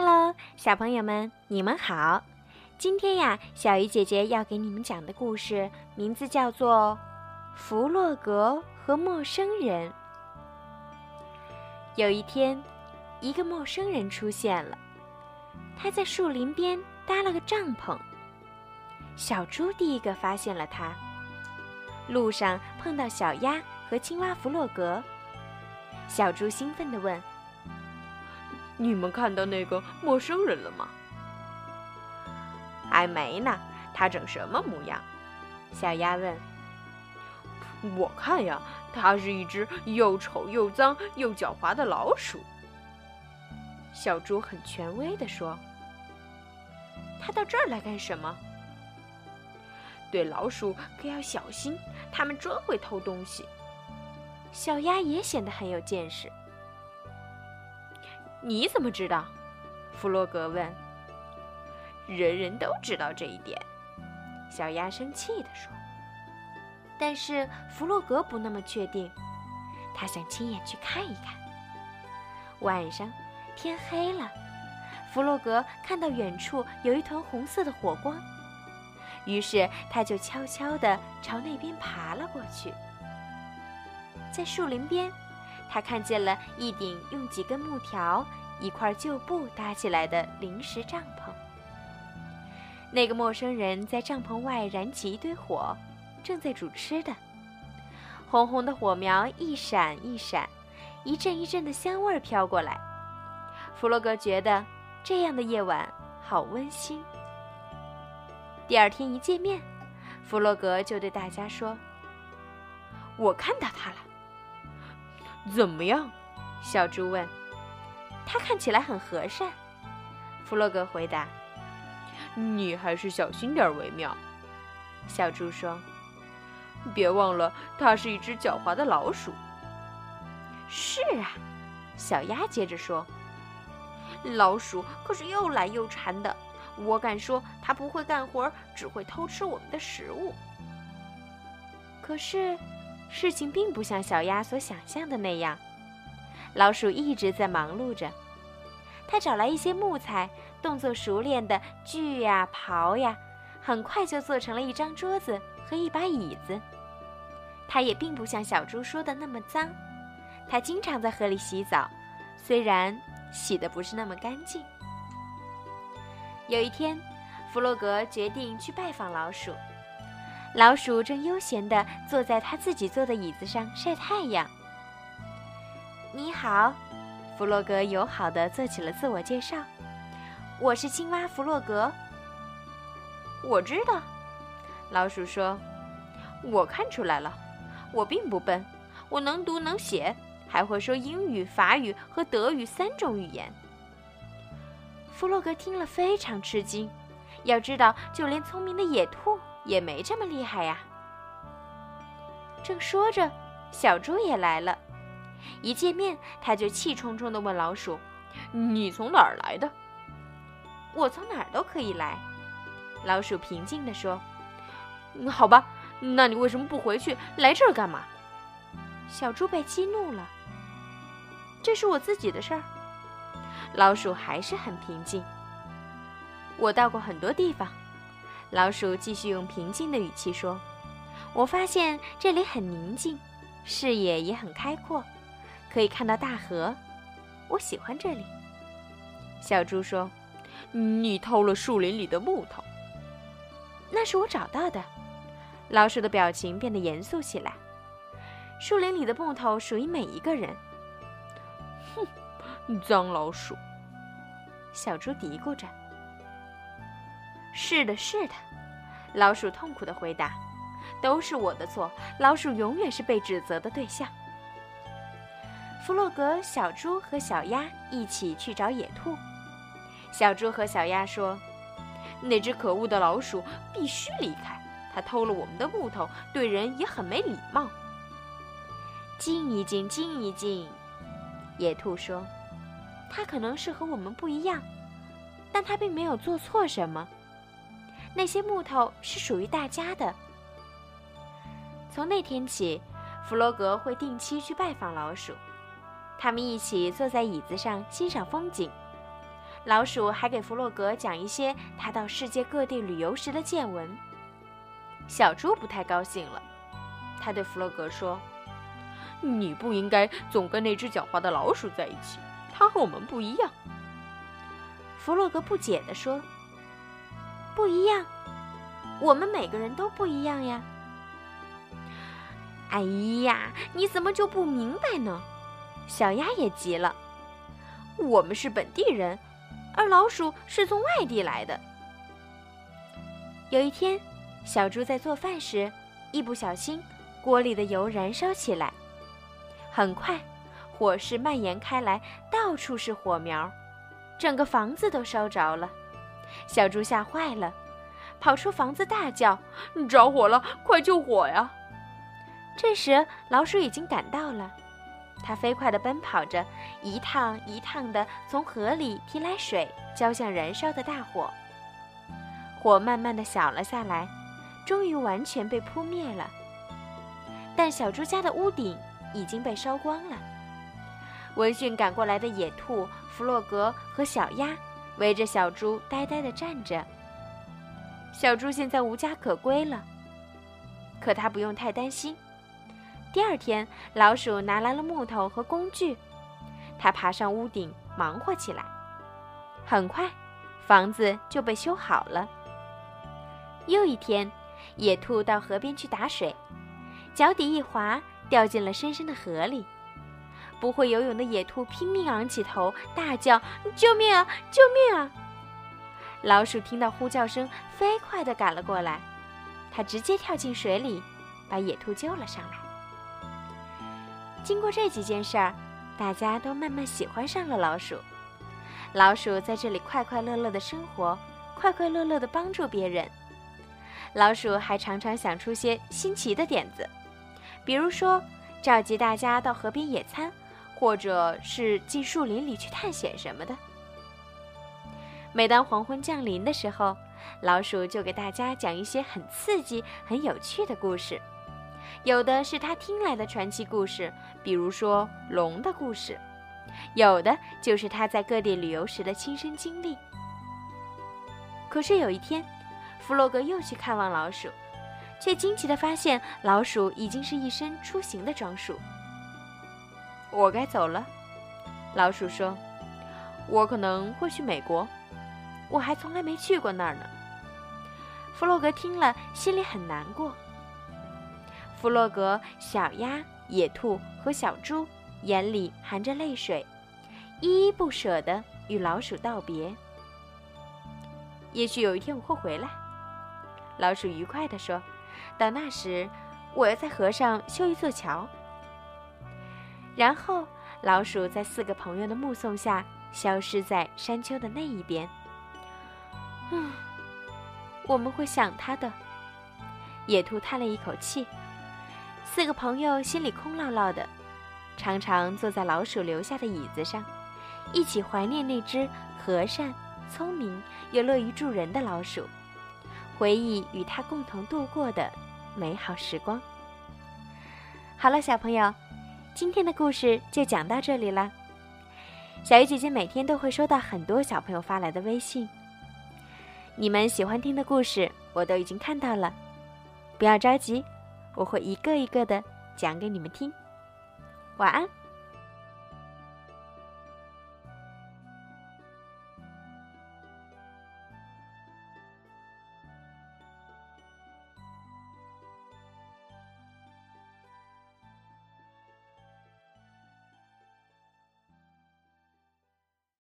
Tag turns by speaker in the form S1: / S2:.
S1: Hello，小朋友们，你们好！今天呀，小鱼姐姐要给你们讲的故事名字叫做《弗洛格和陌生人》。有一天，一个陌生人出现了，他在树林边搭了个帐篷。小猪第一个发现了他，路上碰到小鸭和青蛙弗洛格，小猪兴奋地问。
S2: 你们看到那个陌生人了吗？
S1: 还没呢，他长什么模样？小鸭问。
S2: 我看呀，他是一只又丑又脏又狡猾的老鼠。
S1: 小猪很权威地说。他到这儿来干什么？
S2: 对老鼠可要小心，他们专会偷东西。
S1: 小鸭也显得很有见识。你怎么知道？弗洛格问。
S2: 人人都知道这一点，
S1: 小鸭生气地说。但是弗洛格不那么确定，他想亲眼去看一看。晚上，天黑了，弗洛格看到远处有一团红色的火光，于是他就悄悄地朝那边爬了过去。在树林边。他看见了一顶用几根木条、一块旧布搭起来的临时帐篷。那个陌生人在帐篷外燃起一堆火，正在煮吃的。红红的火苗一闪一闪，一阵一阵的香味儿飘过来。弗洛格觉得这样的夜晚好温馨。第二天一见面，弗洛格就对大家说：“
S2: 我看到他了。”怎么样？
S1: 小猪问。他看起来很和善。弗洛格回答。
S2: 你还是小心点为妙。
S1: 小猪说。
S2: 别忘了，它是一只狡猾的老鼠。
S1: 是啊，小鸭接着说。
S2: 老鼠可是又懒又馋的。我敢说，它不会干活，只会偷吃我们的食物。
S1: 可是。事情并不像小鸭所想象的那样，老鼠一直在忙碌着。它找来一些木材，动作熟练的锯呀、刨呀，很快就做成了一张桌子和一把椅子。它也并不像小猪说的那么脏，它经常在河里洗澡，虽然洗得不是那么干净。有一天，弗洛格决定去拜访老鼠。老鼠正悠闲地坐在他自己坐的椅子上晒太阳。你好，弗洛格友好地做起了自我介绍。我是青蛙弗洛格。
S2: 我知道，老鼠说。我看出来了，我并不笨，我能读能写，还会说英语、法语和德语三种语言。
S1: 弗洛格听了非常吃惊，要知道，就连聪明的野兔。也没这么厉害呀。正说着，小猪也来了。一见面，他就气冲冲地问老鼠：“
S2: 你从哪儿来的？”“
S1: 我从哪儿都可以来。”老鼠平静地说。
S2: “好吧，那你为什么不回去，来这儿干嘛？”
S1: 小猪被激怒了。“这是我自己的事儿。”老鼠还是很平静。“我到过很多地方。”老鼠继续用平静的语气说：“我发现这里很宁静，视野也很开阔，可以看到大河。我喜欢这里。”小猪说：“
S2: 你偷了树林里的木头。”
S1: 那是我找到的。老鼠的表情变得严肃起来。树林里的木头属于每一个人。
S2: 哼，脏老鼠！
S1: 小猪嘀咕着。是的，是的，老鼠痛苦地回答：“都是我的错，老鼠永远是被指责的对象。”弗洛格、小猪和小鸭一起去找野兔。小猪和小鸭说：“
S2: 那只可恶的老鼠必须离开，它偷了我们的木头，对人也很没礼貌。”
S1: 静一静，静一静，野兔说：“他可能是和我们不一样，但他并没有做错什么。”那些木头是属于大家的。从那天起，弗洛格会定期去拜访老鼠，他们一起坐在椅子上欣赏风景。老鼠还给弗洛格讲一些他到世界各地旅游时的见闻。小猪不太高兴了，他对弗洛格说：“
S2: 你不应该总跟那只狡猾的老鼠在一起，它和我们不一样。”
S1: 弗洛格不解地说：“不一样？我们每个人都不一样呀！”哎呀，你怎么就不明白呢？小鸭也急了：“我们是本地人，而老鼠是从外地来的。”有一天，小猪在做饭时，一不小心，锅里的油燃烧起来，很快，火势蔓延开来，到处是火苗。整个房子都烧着了，小猪吓坏了，跑出房子大叫：“
S2: 着火了，快救火呀！”
S1: 这时老鼠已经赶到了，它飞快地奔跑着，一趟一趟地从河里提来水，浇向燃烧的大火。火慢慢地小了下来，终于完全被扑灭了。但小猪家的屋顶已经被烧光了。闻讯赶过来的野兔。弗洛格和小鸭围着小猪呆呆地站着。小猪现在无家可归了，可它不用太担心。第二天，老鼠拿来了木头和工具，它爬上屋顶忙活起来。很快，房子就被修好了。又一天，野兔到河边去打水，脚底一滑，掉进了深深的河里。不会游泳的野兔拼命昂起头，大叫：“救命啊！救命啊！”老鼠听到呼叫声，飞快地赶了过来。它直接跳进水里，把野兔救了上来。经过这几件事儿，大家都慢慢喜欢上了老鼠。老鼠在这里快快乐乐地生活，快快乐乐地帮助别人。老鼠还常常想出些新奇的点子，比如说召集大家到河边野餐。或者是进树林里去探险什么的。每当黄昏降临的时候，老鼠就给大家讲一些很刺激、很有趣的故事。有的是他听来的传奇故事，比如说龙的故事；有的就是他在各地旅游时的亲身经历。可是有一天，弗洛格又去看望老鼠，却惊奇地发现老鼠已经是一身出行的装束。我该走了，老鼠说：“我可能会去美国，我还从来没去过那儿呢。”弗洛格听了，心里很难过。弗洛格、小鸭、野兔和小猪眼里含着泪水，依依不舍地与老鼠道别。也许有一天我会回来，老鼠愉快地说：“到那时，我要在河上修一座桥。”然后，老鼠在四个朋友的目送下，消失在山丘的那一边。嗯，我们会想他的。野兔叹了一口气。四个朋友心里空落落的，常常坐在老鼠留下的椅子上，一起怀念那只和善、聪明又乐于助人的老鼠，回忆与它共同度过的美好时光。好了，小朋友。今天的故事就讲到这里了。小鱼姐姐每天都会收到很多小朋友发来的微信，你们喜欢听的故事我都已经看到了，不要着急，我会一个一个的讲给你们听。晚安。